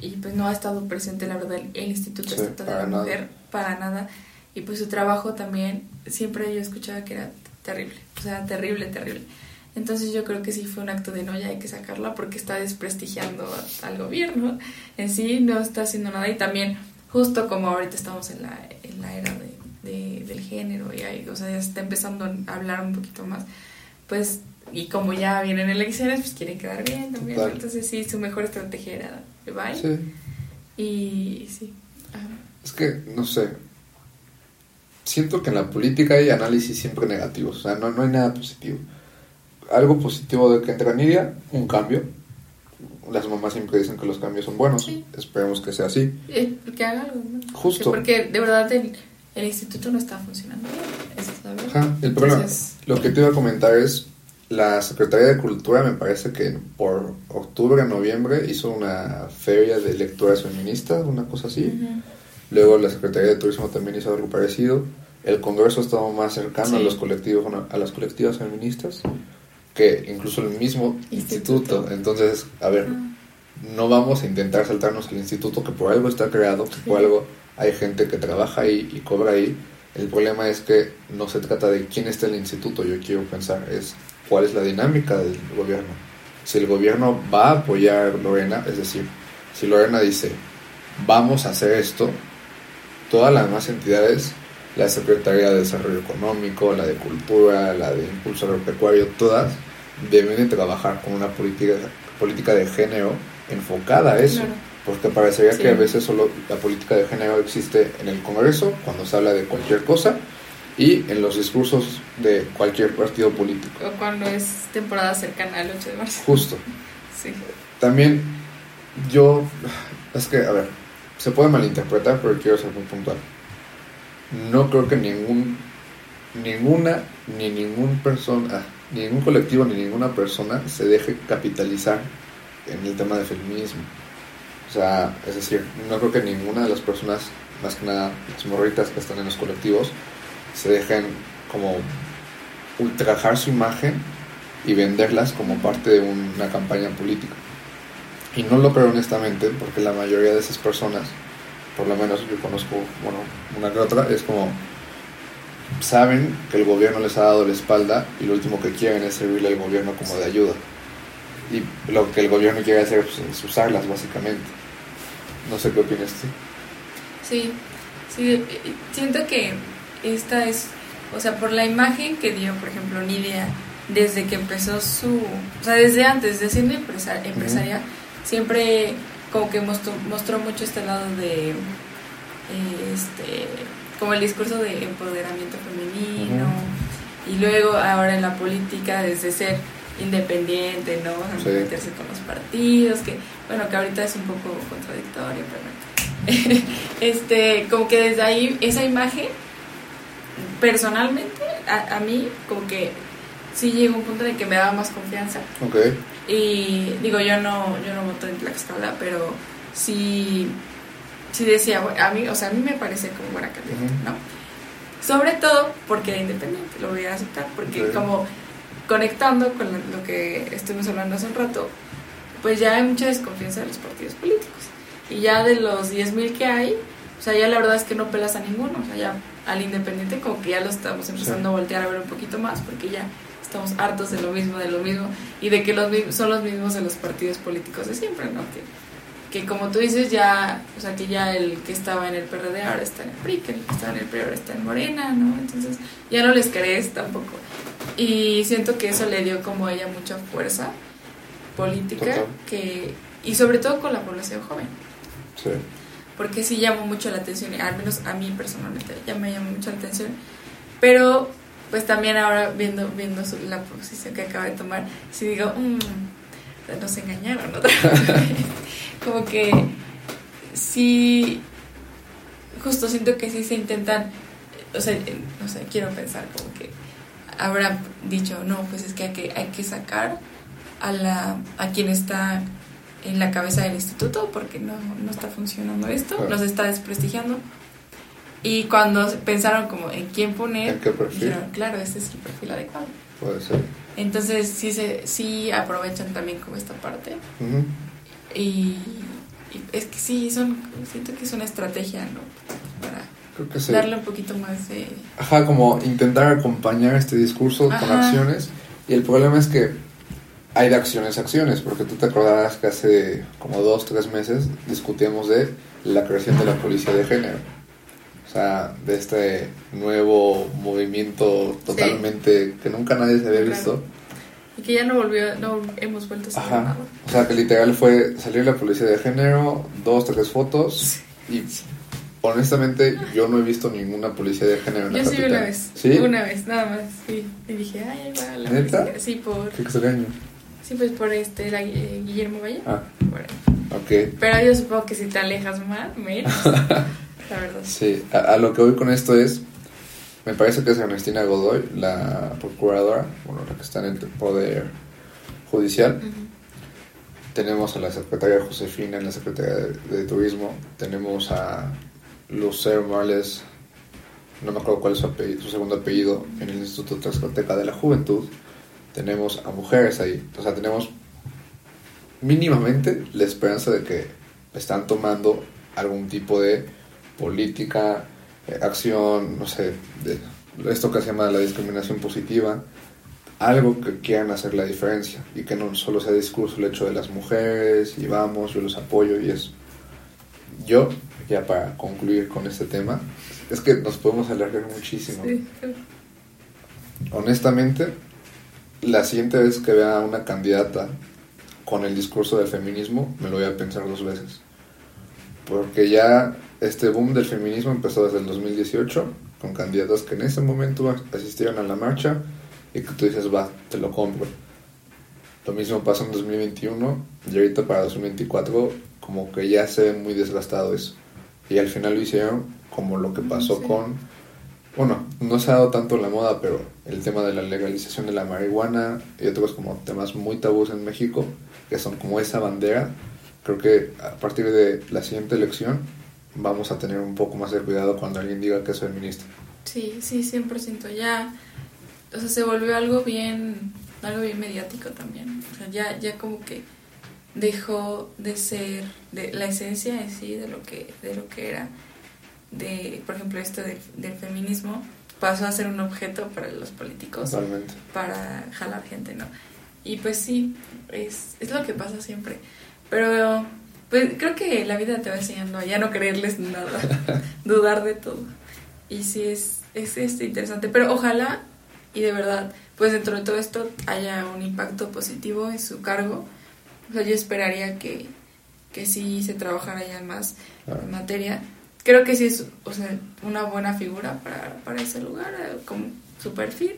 y pues no ha estado presente la verdad el, Instituto Estatal de la Mujer para nada. Y pues su trabajo también siempre yo escuchaba que era terrible, o sea, terrible, terrible. Entonces yo creo que sí fue un acto de no, ya hay que sacarla porque está desprestigiando al gobierno en sí, no está haciendo nada y también justo como ahorita estamos en la, en la era de del género y hay, o sea, ya está empezando a hablar un poquito más, pues, y como ya vienen elecciones, pues quieren quedar bien también, entonces sí, su mejor estrategia era bye. Sí. Y sí. Es que, no sé, siento que en la política hay análisis siempre negativos, o sea, no, no hay nada positivo. Algo positivo de que entra Nidia, un cambio. Las mamás siempre dicen que los cambios son buenos. Esperemos que sea así. Eh, que haga algo. Justo. Porque de verdad el, el instituto no está funcionando bien. el problema, lo que te iba a comentar es, la Secretaría de Cultura me parece que por octubre, noviembre hizo una feria de lecturas feministas, una cosa así. Luego la Secretaría de Turismo también hizo algo parecido. El Congreso estaba más cercano a los colectivos, a las colectivas feministas que incluso el mismo instituto. Entonces, a ver, no vamos a intentar saltarnos el instituto que por algo está creado, que por algo hay gente que trabaja ahí y cobra ahí. El problema es que no se trata de quién está en el instituto, yo quiero pensar, es cuál es la dinámica del gobierno. Si el gobierno va a apoyar Lorena, es decir, si Lorena dice, vamos a hacer esto, todas las demás entidades, la Secretaría de Desarrollo Económico, la de Cultura, la de Impulso Agropecuario, todas deben de trabajar con una política, política de género enfocada a eso porque parecería que a veces solo la política de género existe en el Congreso, cuando se habla de cualquier cosa, y en los discursos de cualquier partido político. O cuando es temporada cercana al 8 de marzo. Justo. Sí. También yo, es que, a ver, se puede malinterpretar, pero quiero ser muy puntual. No creo que ningún, ninguna, ni ningún persona, ni ningún colectivo, ni ninguna persona se deje capitalizar en el tema del feminismo. O sea, es decir, no creo que ninguna de las personas, más que nada las morritas que están en los colectivos, se dejen como ultrajar su imagen y venderlas como parte de una campaña política. Y no lo creo honestamente, porque la mayoría de esas personas, por lo menos yo conozco, bueno, una que otra, es como saben que el gobierno les ha dado la espalda y lo último que quieren es servirle al gobierno como de ayuda. Y lo que el gobierno quiere hacer pues, es usarlas básicamente. No sé qué opinas tú. Sí, sí, siento que esta es, o sea, por la imagen que dio, por ejemplo, Nidia, desde que empezó su, o sea, desde antes de siendo empresaria, siempre como que mostró, mostró mucho este lado de, este, como el discurso de empoderamiento femenino, y luego ahora en la política, desde ser independiente, ¿no? meterse con los partidos, que bueno, que ahorita es un poco contradictorio, pero este, como que desde ahí esa imagen, personalmente, a, mí como que sí llegó un punto de que me daba más confianza. Okay. Y digo, yo no, yo no voto en Tlaxcala, pero sí, sí decía, a mí, o sea, a mí me parece como buena candidata, ¿no? Sobre todo porque era independiente, lo voy a aceptar, porque como conectando con lo que estuvimos hablando hace un rato, pues ya hay mucha desconfianza de los partidos políticos. Y ya de los 10.000 que hay, o sea, ya la verdad es que no pelas a ninguno. O sea, ya al independiente como que ya lo estamos empezando a voltear a ver un poquito más, porque ya estamos hartos de lo mismo, de lo mismo, y de que los son los mismos de los partidos políticos de siempre, ¿no? Que, que como tú dices, ya, o sea, que ya el que estaba en el PRD ahora está en el PRI, que el que estaba en el PRI ahora está en Morena, ¿no? Entonces, ya no les crees tampoco. Y siento que eso le dio como a ella mucha fuerza política que y sobre todo con la población joven. Sí. porque sí llamó mucho la atención, al menos a mí personalmente ya me llamó mucho la atención, pero pues también ahora viendo, viendo la posición que acaba de tomar, sí digo, mmm, nos engañaron otra como que sí, justo siento que sí se intentan, o sea, no sé, quiero pensar como que habrá dicho, no, pues es que hay que, hay que sacar a, la, a quien está en la cabeza del instituto porque no, no está funcionando esto, nos está desprestigiando. Y cuando pensaron como en quién poner, dijeron, claro, este es el perfil adecuado. Puede ser. Entonces sí, se, sí aprovechan también como esta parte. y, es que sí, son, siento que es una estrategia, ¿no? Para darle un poquito más de... Ajá, como intentar acompañar este discurso con acciones. Y el problema es que hay de acciones a acciones, porque tú te acordarás que hace como dos, tres meses discutíamos de la creación de la policía de género. O sea, de este nuevo movimiento totalmente que nunca nadie se había visto. Y que ya no volvió, no hemos vuelto a Ajá. O sea, que literal fue salir la policía de género, dos, tres fotos y honestamente yo no he visto ninguna policía de género en Yo sí una vez. ¿Sí? Una vez, nada más, sí. Y dije, ay, va la ¿Neta? Sí, por... ¿Qué extraño? Sí, pues por este, la, eh, Guillermo Valle. Ah. Ok. Pero yo supongo que si te alejas más, menos. la verdad. Sí, a, lo que voy con esto es, me parece que es Ernestina Godoy, la procuradora, bueno, la que está en el poder judicial. Tenemos a la secretaria Josefina en la Secretaría de, Turismo. Tenemos a Lucero Morales, no me acuerdo cuál es su, segundo apellido, en el Instituto Tlaxcalteca de la Juventud tenemos a mujeres ahí. O sea, tenemos mínimamente la esperanza de que están tomando algún tipo de política, eh, acción, no sé, esto que se llama la discriminación positiva, algo que quieran hacer la diferencia y que no solo sea discurso el hecho de las mujeres y vamos, yo los apoyo y eso. Yo, ya para concluir con este tema, es que nos podemos alargar muchísimo. Honestamente, la siguiente vez que vea a una candidata con el discurso del feminismo, me lo voy a pensar dos veces. Porque ya este boom del feminismo empezó desde el 2018, con candidatos que en ese momento asistieron a la marcha y que tú dices, va, te lo compro. Lo mismo pasó en 2021 y ahorita para 2024 como que ya se ve muy desgastado eso. Y al final lo hicieron como lo que pasó con bueno, no se ha dado tanto la moda, pero el tema de la legalización de la marihuana y otros como temas muy tabús en México, que son como esa bandera, creo que a partir de la siguiente elección vamos a tener un poco más de cuidado cuando alguien diga que es feminista. Sí, sí, 100%. Ya, o sea, se volvió algo bien, algo bien mediático también. O sea, ya, ya como que dejó de ser de la esencia en sí de lo que, de lo que era de, por ejemplo, esto del feminismo pasó a ser un objeto para los políticos para jalar gente, ¿no? Y pues sí, es, es lo que pasa siempre. Pero pues creo que la vida te va enseñando a ya no creerles nada, dudar de todo. Y sí, es, es, es, interesante. Pero ojalá, y de verdad, pues dentro de todo esto haya un impacto positivo en su cargo. O sea, yo esperaría que, que sí se trabajara ya más en materia creo que sí es o sea, una buena figura para, para ese lugar, eh, como su perfil,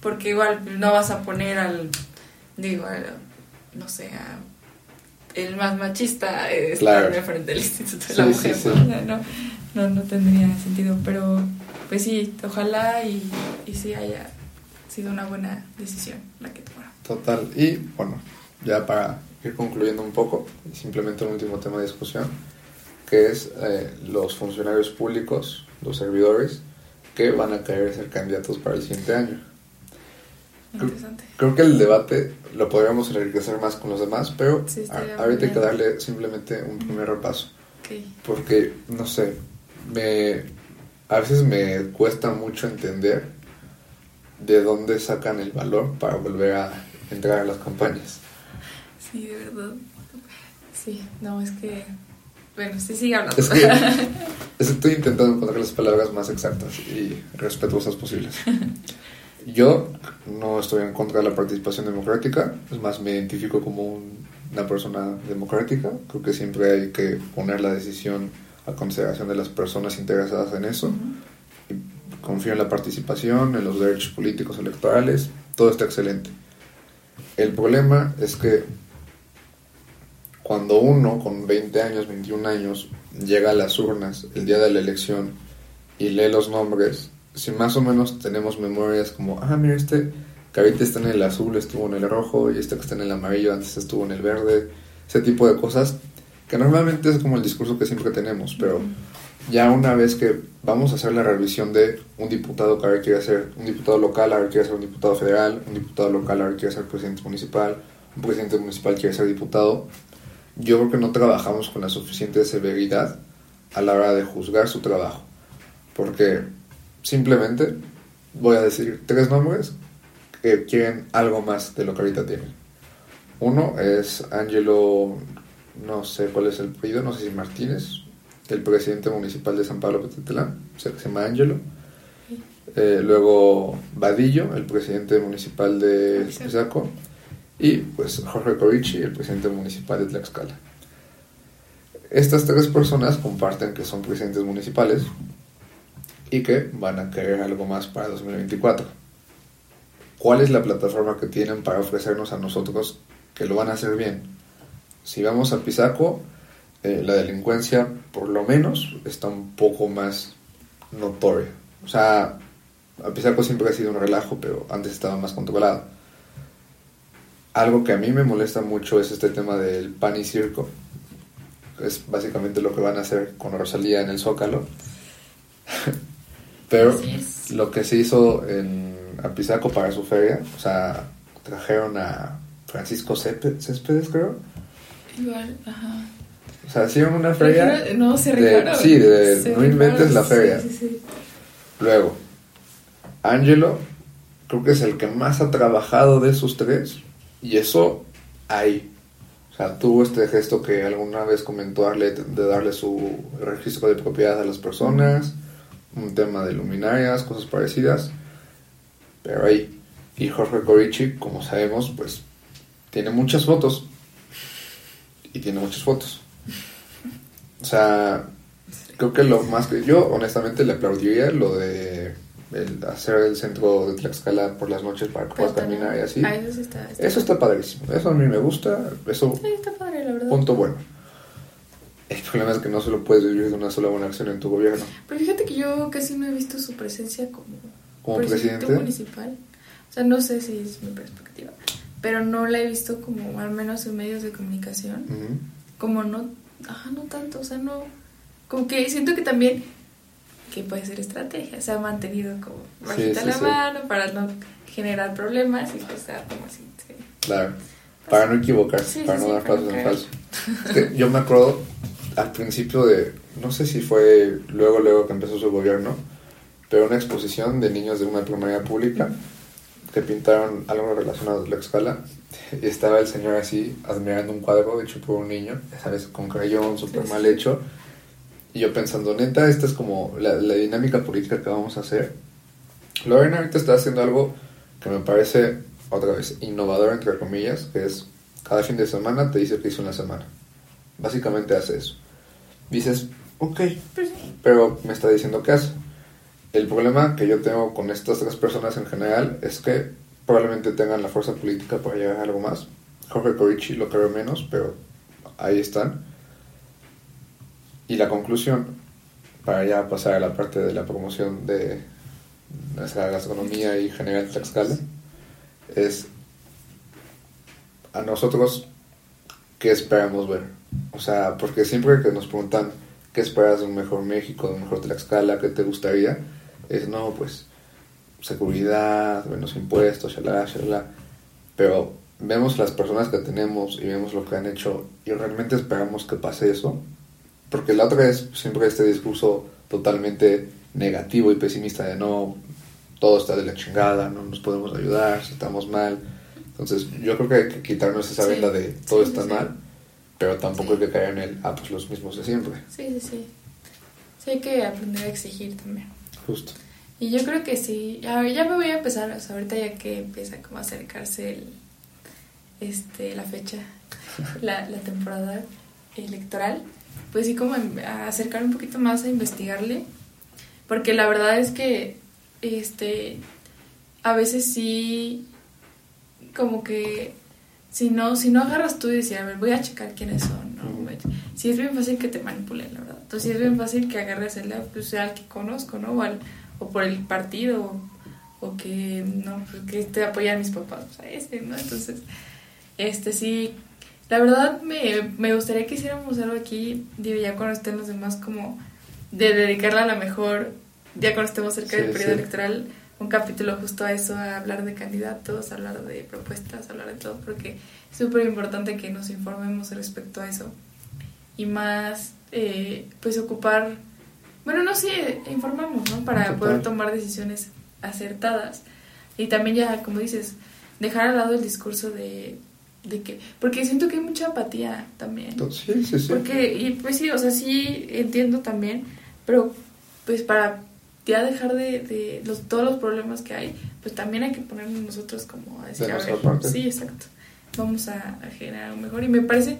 porque igual no vas a poner al, digo, no sé, el más machista eh, estar frente del Instituto de la Mujer, ¿no? ¿no? No, tendría sentido, pero pues sí, ojalá y, y sí haya sido una buena decisión la que tomaron. Total, y bueno, ya para ir concluyendo un poco, simplemente un último tema de discusión que es eh, los funcionarios públicos, los servidores, que van a querer ser candidatos para el siguiente año. Interesante. Creo, que el debate lo podríamos enriquecer más con los demás, pero ahorita hay que darle simplemente un primer repaso. Porque, no sé, me, a veces me cuesta mucho entender de dónde sacan el valor para volver a entrar a las campañas. Sí, de verdad. Sí, no, es que bueno, sí, sigue hablando. Es que estoy intentando encontrar las palabras más exactas y respetuosas posibles. Yo no estoy en contra de la participación democrática, es más, me identifico como una persona democrática. Creo que siempre hay que poner la decisión a consideración de las personas interesadas en eso. y confío en la participación, en los derechos políticos electorales, todo está excelente. El problema es que cuando uno con 20 años, 21 años, llega a las urnas el día de la elección y lee los nombres, si más o menos tenemos memorias como, ah, mira, este que ahorita está en el azul, estuvo en el rojo, y este que está en el amarillo, antes estuvo en el verde, ese tipo de cosas, que normalmente es como el discurso que siempre tenemos, pero ya una vez que vamos a hacer la revisión de un diputado que ahora quiere ser un diputado local, ahora quiere ser un diputado federal, un diputado local ahora quiere ser presidente municipal, un presidente municipal quiere ser diputado, yo creo que no trabajamos con la suficiente severidad a la hora de juzgar su trabajo. Porque simplemente voy a decir tres nombres que quieren algo más de lo que ahorita tienen. Uno es Angelo, no sé cuál es el apellido, no sé si Martínez, el presidente municipal de San Pablo Petetelán, se llama Angelo. Eh, luego Vadillo, el presidente municipal de Pisaco. Y pues Jorge Corichi, el presidente municipal de Tlaxcala. Estas tres personas comparten que son presidentes municipales y que van a querer algo más para 2024. ¿Cuál es la plataforma que tienen para ofrecernos a nosotros que lo van a hacer bien? Si vamos a Pisaco, eh, la delincuencia por lo menos está un poco más notoria. O sea, a Pisaco siempre ha sido un relajo, pero antes estaba más controlado algo que a mí me molesta mucho es este tema del pan y circo. Es básicamente lo que van a hacer con Rosalía en el Zócalo. Pero lo que se hizo en Apizaco para su feria, o sea, trajeron a Francisco Céspedes, creo. Igual, ajá. O sea, hicieron una feria. No, se de, Sí, de no inventes la feria. Sí, sí, Luego, Angelo, creo que es el que más ha trabajado de esos tres y eso ahí. O sea, tuvo este gesto que alguna vez comentó Arlet de darle su registro de propiedad a las personas, un tema de luminarias, cosas parecidas. Pero ahí. Y Jorge Corichi, como sabemos, pues tiene muchas fotos. Y tiene muchas fotos. O sea, creo que lo más que yo honestamente le aplaudiría lo de el hacer el centro de Tlaxcala por las noches para que puedas caminar y así. Ah, eso, sí está, eso está padrísimo. Eso a mí me gusta. Eso, sí, está padre, la verdad. Punto bueno. El problema es que no solo puedes vivir de una sola buena acción en tu gobierno. Pero fíjate que yo casi no he visto su presencia como, ¿Como presidente, municipal. O sea, no sé si es mi perspectiva. Pero no la he visto como, al menos en medios de comunicación. Como no, ajá, no tanto. O sea, no. Como que siento que también que puede ser estrategia. Se ha mantenido como bajita la mano para no generar problemas y pues como así. Claro, para no equivocarse, para no dar pasos en falso. yo me acuerdo al principio de, no sé si fue luego, luego que empezó su gobierno, pero una exposición de niños de una primaria pública que pintaron algo relacionado a la escala y estaba el señor así admirando un cuadro hecho por un niño, sabes, con crayón súper mal hecho y yo pensando, neta, esta es como la, dinámica política que vamos a hacer. Lorena ahorita está haciendo algo que me parece, otra vez, innovador, entre comillas, que es cada fin de semana te dice que hizo una semana. Básicamente hace eso. Dices, ok, pues pero me está diciendo qué hace. El problema que yo tengo con estas tres personas en general es que probablemente tengan la fuerza política para llegar a algo más. Jorge Corichi lo creo menos, pero ahí están. Y la conclusión, para ya pasar a la parte de la promoción de nuestra gastronomía y general Tlaxcala, es a nosotros qué esperamos ver. O sea, porque siempre que nos preguntan qué esperas de un mejor México, de un mejor Tlaxcala, qué te gustaría, es no, pues seguridad, menos impuestos, shalala, shalala. Pero vemos las personas que tenemos y vemos lo que han hecho y realmente esperamos que pase eso porque la otra es siempre este discurso totalmente negativo y pesimista de no, todo está de la chingada, no nos podemos ayudar, estamos mal. Entonces yo creo que hay que quitarnos esa venda de todo está mal, pero tampoco hay que caer en el, ah, pues los mismos de siempre. Sí, sí, sí. Sí hay que aprender a exigir también. Justo. Y yo creo que sí, a ver, ya me voy a empezar, ahorita ya que empieza como a acercarse el, este, la fecha, la, la temporada electoral, pues sí, como a acercar un poquito más a investigarle, porque la verdad es que, este, a veces sí, como que, si no, si no agarras tú y decir, a ver, voy a checar quiénes son, ¿no? Sí es bien fácil que te manipulen, la verdad. Entonces sí es bien fácil que agarres el, pues, sea al que conozco, ¿no? O, al, o por el partido, o, que, no, pues, que te apoyan mis papás, o sea, ese, ¿no? Entonces, este sí, la verdad me, me gustaría que hiciéramos algo aquí, digo, ya cuando estén los demás, como de dedicarla a la mejor, ya cuando estemos cerca del periodo electoral, un capítulo justo a eso, a hablar de candidatos, a hablar de propuestas, a hablar de todo, porque es súper importante que nos informemos respecto a eso. Y más, eh, pues ocupar, bueno, no sé, informamos, ¿no? Para poder tomar decisiones acertadas. Y también ya, como dices, dejar al lado el discurso de, de que, porque siento que hay mucha apatía también. Sí, sí, sí. Porque, y pues sí, o sea, sí entiendo también, pero pues para ya dejar de, de los, todos los problemas que hay, pues también hay que ponernos nosotros como a decir, a ver, sí, exacto, vamos a, generar un mejor. Y me parece,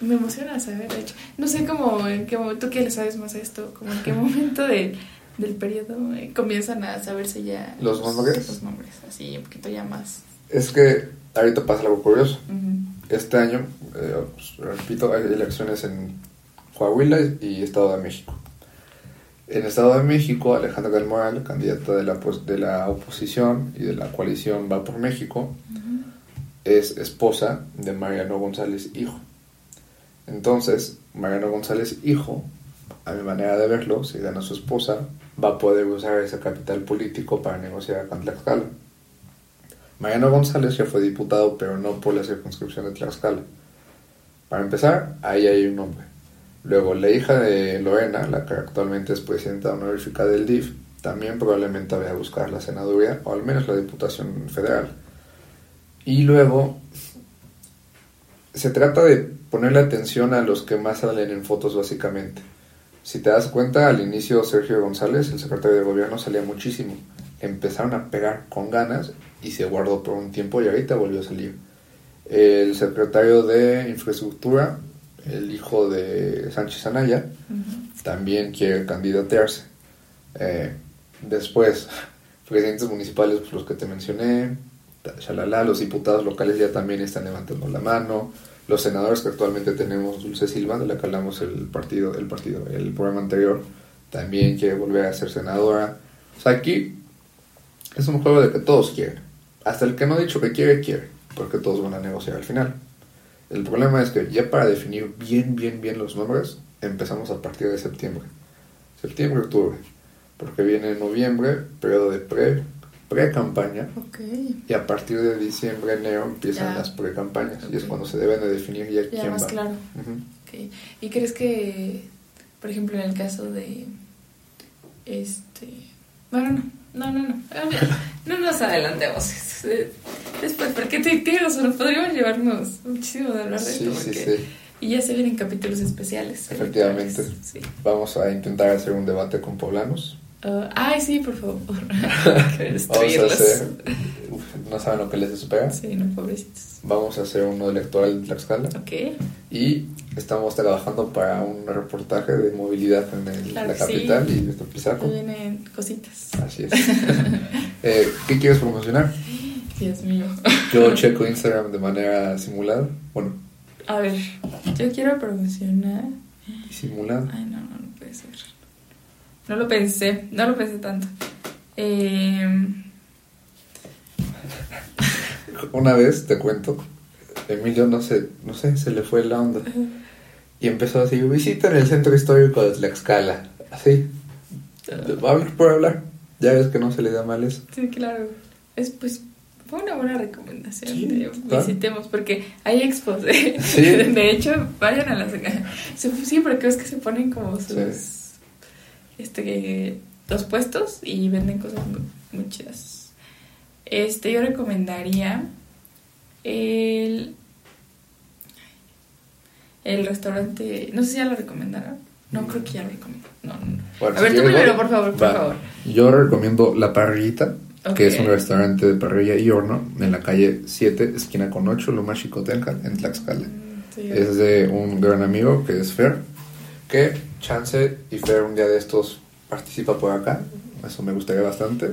me emociona saber, de hecho, no sé cómo, en qué momento, que le sabes más a esto, como en qué momento de, del periodo eh, comienzan a saberse ya los, nombres. Los nombres, así, un poquito ya más. Es que ahorita pasa algo curioso. Este año, eh, pues, repito, hay elecciones en Coahuila y Estado de México. En Estado de México, Alejandra del Moral, candidata de la, de la oposición y de la coalición Va por México, es esposa de Mariano González Hijo. Entonces, Mariano González Hijo, a mi manera de verlo, si gana su esposa, va a poder usar ese capital político para negociar con Tlaxcala. Mariano González ya fue diputado, pero no por la circunscripción de Tlaxcala. Para empezar, ahí hay un nombre. Luego, la hija de Lorena, la que actualmente es presidenta honorífica del DIF, también probablemente vaya a buscar la senaduría o al menos la diputación federal. Y luego, se trata de ponerle atención a los que más salen en fotos básicamente. Si te das cuenta, al inicio Sergio González, el secretario de gobierno, salía muchísimo. Empezaron a pegar con ganas y se guardó por un tiempo y ahorita volvió a salir. El secretario de infraestructura, el hijo de Sánchez Anaya, también quiere candidatearse. Eh, después, presidentes municipales, pues, los que te mencioné, los diputados locales ya también están levantando la mano, los senadores que actualmente tenemos, Dulce Silva, de la que hablamos el partido, el partido, el programa anterior, también quiere volver a ser senadora. O sea, aquí es un juego de que todos quieren. Hasta el que no ha dicho que quiere, quiere, porque todos van a negociar al final. El problema es que ya para definir bien, bien, bien los nombres, empezamos a partir de septiembre. Septiembre, octubre. Porque viene noviembre, periodo de pre, pre-campaña. Y a partir de diciembre, enero empiezan las pre-campañas. Y es cuando se deben de definir ya, quién más claro. ¿Y crees que, por ejemplo, en el caso de... Este... Bueno, no. No, no, no. No nos adelantemos. Después, porque te digo, solo podríamos llevarnos muchísimo de hablar de esto. Sí, sí. Y ya se vienen capítulos especiales. Efectivamente. Vamos a intentar hacer un debate con poblanos. Uh, ay, sí, por favor. Vamos a hacer. no saben lo que les espera. Sí, no, pobrecitos. Vamos a hacer uno electoral en Tlaxcala. Ok. Y estamos trabajando para un reportaje de movilidad en la capital y nuestro Pisaco. Vienen cositas. Así es. eh, ¿Qué quieres promocionar? Dios mío. Yo checo Instagram de manera simulada. Bueno. A ver, yo quiero promocionar. ¿Simulada? Ay, no, no, no puede ser. No lo pensé, no lo pensé tanto. Eh... Una vez, te cuento, Emilio no sé, no sé, se le fue la onda. Y empezó a decir, visita en el centro histórico de Tlaxcala. Así. Hablar por hablar. Ya ves que no se le da mal eso. Sí, claro. Es pues fue una buena recomendación visitemos porque hay expos ¿eh? de hecho vayan a las sí porque es que se ponen como sus este, los puestos y venden cosas muy, chidas. Este, yo recomendaría el, el restaurante, no sé si ya lo recomendaron. No, creo que ya lo recomiendo. No, a ver, tú primero, por favor, por favor. Yo recomiendo La Parrillita, que es un restaurante de parrilla y horno en la calle 7, esquina con 8, Loma Chicotenca, en Tlaxcala. Mm, es de un gran amigo que es Fer que Chance y Fer un día de estos participa por acá. Eso me gustaría bastante.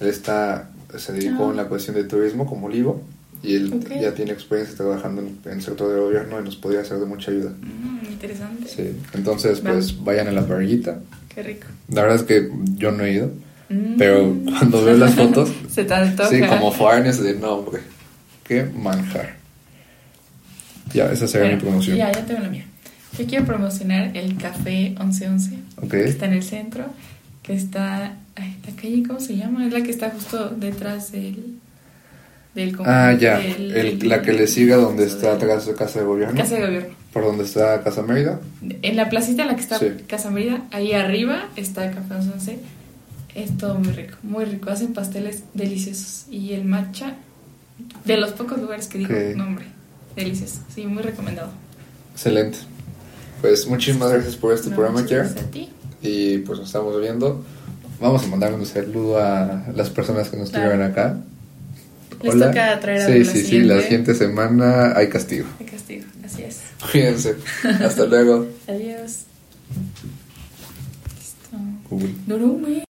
Él está, se dedicó Ah. en la cuestión de turismo como Olivo y él ya tiene experiencia trabajando en, en el sector de gobierno y nos podría ser de mucha ayuda. Mm, interesante. Sí, entonces pues vayan a la parrillita. Qué rico. La verdad es que yo no he ido, Mm. pero cuando veo las fotos, Se te antoja. sí, como foreigners de no, hombre, qué manjar. Ya, esa sería mi promoción. Ya, ya tengo la mía. Yo quiero promocionar el café 1111, Ok. que está en el centro, que está... Ay, la calle, ¿cómo se llama? Es la que está justo detrás del... del Ah, ya, del- el- la que le sigue donde está atrás de Casa de Gobierno, Casa de Gobierno. por donde está Casa Mérida. En la placita en la que está Sí. Casa Mérida, ahí arriba está Café 1111. Es todo muy rico, muy rico. Hacen pasteles deliciosos. Y el matcha, de los pocos lugares que digo, Ok. no hombre, delicioso. Sí, muy recomendado. Excelente. Pues muchísimas gracias por este No, programa, gracias a ti. Y pues nos estamos viendo. Vamos a mandar un saludo a las personas que nos Claro. estuvieron acá. Les Hola. toca traer a Sí, sí, sí, la siguiente semana hay castigo. De castigo, así es. Cuídense. Hasta luego. Adiós. Listo. Mes.